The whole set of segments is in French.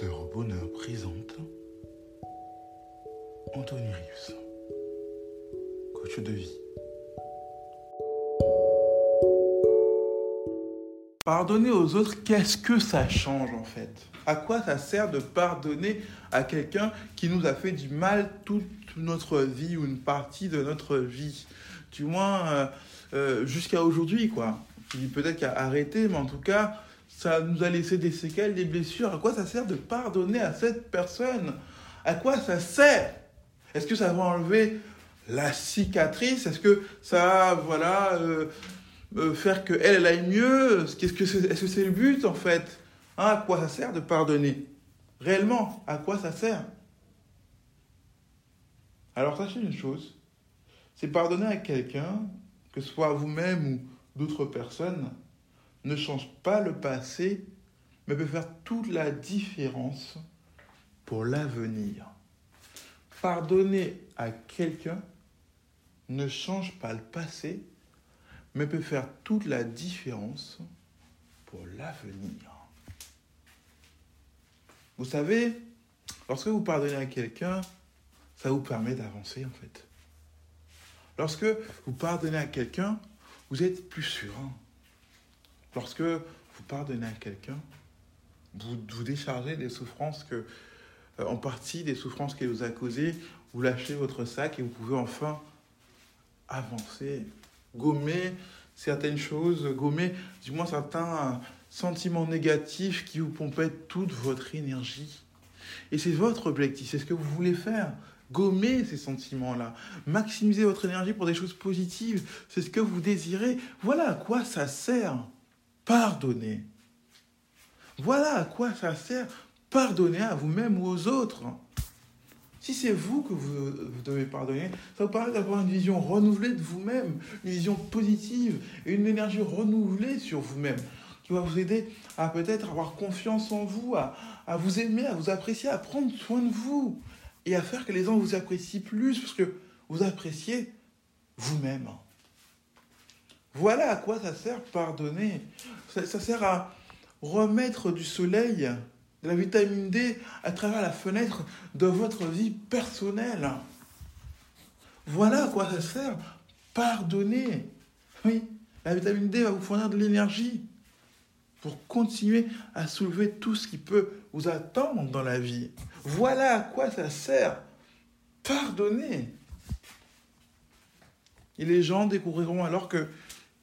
Bonheur présente Anthony Rius, coach de vie. Pardonner aux autres, qu'est-ce que ça change en fait? À quoi ça sert de pardonner à quelqu'un qui nous a fait du mal toute notre vie ou une partie de notre vie? Du moins euh, euh, jusqu'à aujourd'hui quoi. Peut-être qu'à arrêter, mais en tout cas, ça nous a laissé des séquelles, des blessures. À quoi ça sert de pardonner à cette personne? À quoi ça sert? Est-ce que ça va enlever la cicatrice? Est-ce que ça va, voilà, euh, euh, faire qu'elle, elle aille mieux? Qu'est-ce que c'est, Est-ce que c'est le but, en fait? Hein, À quoi ça sert de pardonner? Réellement, à quoi ça sert? Alors, sachez une chose, c'est pardonner à quelqu'un, que ce soit vous-même ou d'autres personnes, ne change pas le passé, mais peut faire toute la différence pour l'avenir. Pardonner à quelqu'un ne change pas le passé, mais peut faire toute la différence pour l'avenir. Vous savez, lorsque vous pardonnez à quelqu'un, ça vous permet d'avancer en fait. Lorsque vous pardonnez à quelqu'un, vous êtes plus serein. Lorsque vous pardonnez à quelqu'un, vous déchargez des souffrances que, euh, en partie des souffrances qu'elle vous a causées, vous lâchez votre sac et vous pouvez enfin avancer, gommer certaines choses, gommer du moins certains sentiments négatifs qui vous pompaient toute votre énergie. Et c'est votre objectif, c'est ce que vous voulez faire. Gommer ces sentiments-là, maximiser votre énergie pour des choses positives, c'est ce que vous désirez. Voilà à quoi ça sert. Pardonner. Voilà à quoi ça sert. Pardonner à vous-même ou aux autres. Si c'est vous que vous, devez pardonner, ça vous permet d'avoir une vision renouvelée de vous-même, une vision positive et une énergie renouvelée sur vous-même qui va vous aider à peut-être avoir confiance en vous, à, à, vous aimer, à vous apprécier, à prendre soin de vous et à faire que les gens vous apprécient plus parce que vous appréciez vous-même. Voilà à quoi ça sert pardonner. Ça, sert à remettre du soleil, de la vitamine D à travers la fenêtre de votre vie personnelle. Voilà à quoi ça sert pardonner. Oui, la vitamine D va vous fournir de l'énergie pour continuer à soulever tout ce qui peut vous attendre dans la vie. Voilà à quoi ça sert pardonner. Et les gens découvriront alors que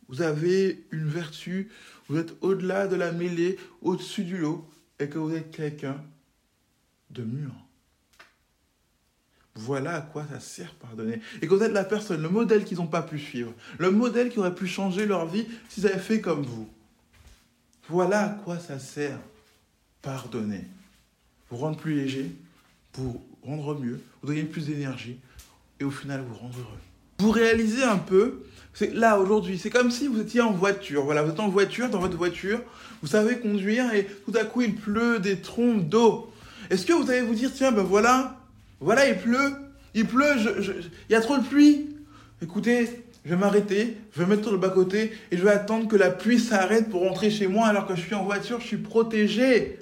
vous avez une vertu, vous êtes au-delà de la mêlée, au-dessus du lot, et que vous êtes quelqu'un de mûr. Voilà à quoi ça sert pardonner. Et que vous êtes la personne, le modèle qu'ils n'ont pas pu suivre, le modèle qui aurait pu changer leur vie s'ils avaient fait comme vous. Voilà à quoi ça sert pardonner. Vous rendre plus léger, vous rendre mieux, vous donner plus d'énergie, et au final vous rendre heureux. Vous réalisez un peu là aujourd'hui, c'est comme si vous étiez en voiture. Voilà, vous êtes en voiture, dans votre voiture, vous savez conduire et tout à coup il pleut des trompes d'eau. Est-ce que vous allez vous dire tiens ben voilà, voilà il pleut, il pleut, il y a trop de pluie. Écoutez, je vais m'arrêter, je vais mettre sur le bas côté et je vais attendre que la pluie s'arrête pour rentrer chez moi alors que je suis en voiture, je suis protégé.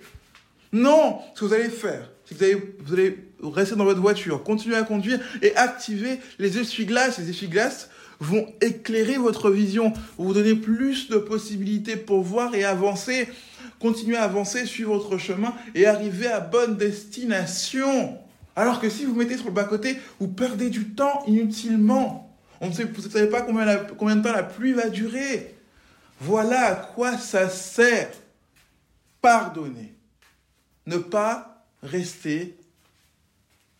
Non, ce que vous allez faire, c'est que vous allez, vous allez restez dans votre voiture, continuez à conduire et activez les essuie-glaces. Les essuie-glaces vont éclairer votre vision, vous donner plus de possibilités pour voir et avancer. Continuez à avancer, suivre votre chemin et arriver à bonne destination. Alors que si vous mettez sur le bas-côté, vous perdez du temps inutilement. On ne sait, vous ne savez pas combien, combien de temps la pluie va durer. Voilà à quoi ça sert. Pardonner. Ne pas rester,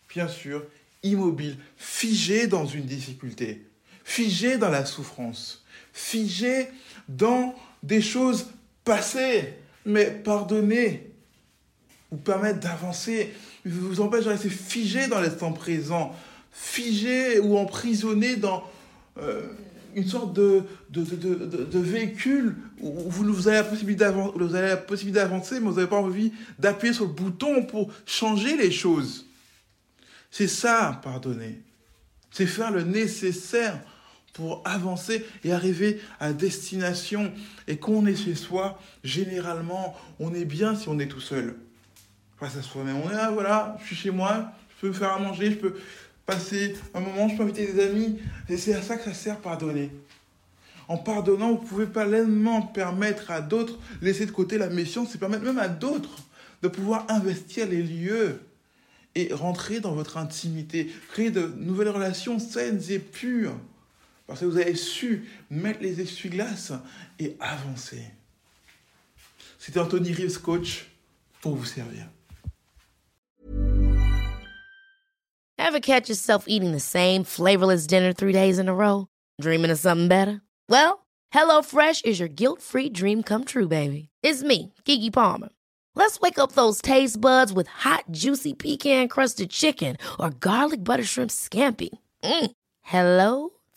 bien sûr, immobile, figé dans une difficulté, figé dans la souffrance, figé dans des choses passées. Mais pardonner vous permettre d'avancer, vous empêche de rester figé dans l'instant présent, figé ou emprisonné dans euh, une sorte de, de, de, de, véhicule où vous, avez la possibilité d'avancer, mais vous n'avez pas envie d'appuyer sur le bouton pour changer les choses. C'est ça, pardonner. C'est faire le nécessaire pour avancer et arriver à destination. Et quand on est chez soi, généralement, on est bien si on est tout seul. Face à soi-même. On est là, voilà, je suis chez moi, je peux me faire à manger, je peux passer un moment, je peux inviter des amis. Et c'est à ça que ça sert pardonner. En pardonnant, vous pouvez pleinement permettre à d'autres, laisser de côté la méfiance, c'est permettre même à d'autres de pouvoir investir les lieux et rentrer dans votre intimité, créer de nouvelles relations saines et pures. Parce que vous avez su mettre les essuie-glaces et avancer. C'était Anthony Reeves, coach, pour vous servir. Ever catch yourself eating the same flavorless dinner three days in a row? Dreaming of something better? Well, HelloFresh is your guilt-free dream come true, baby. It's me, Kiki Palmer. Let's wake up those taste buds with hot, juicy pecan-crusted chicken or garlic butter shrimp scampi. Mm. Hello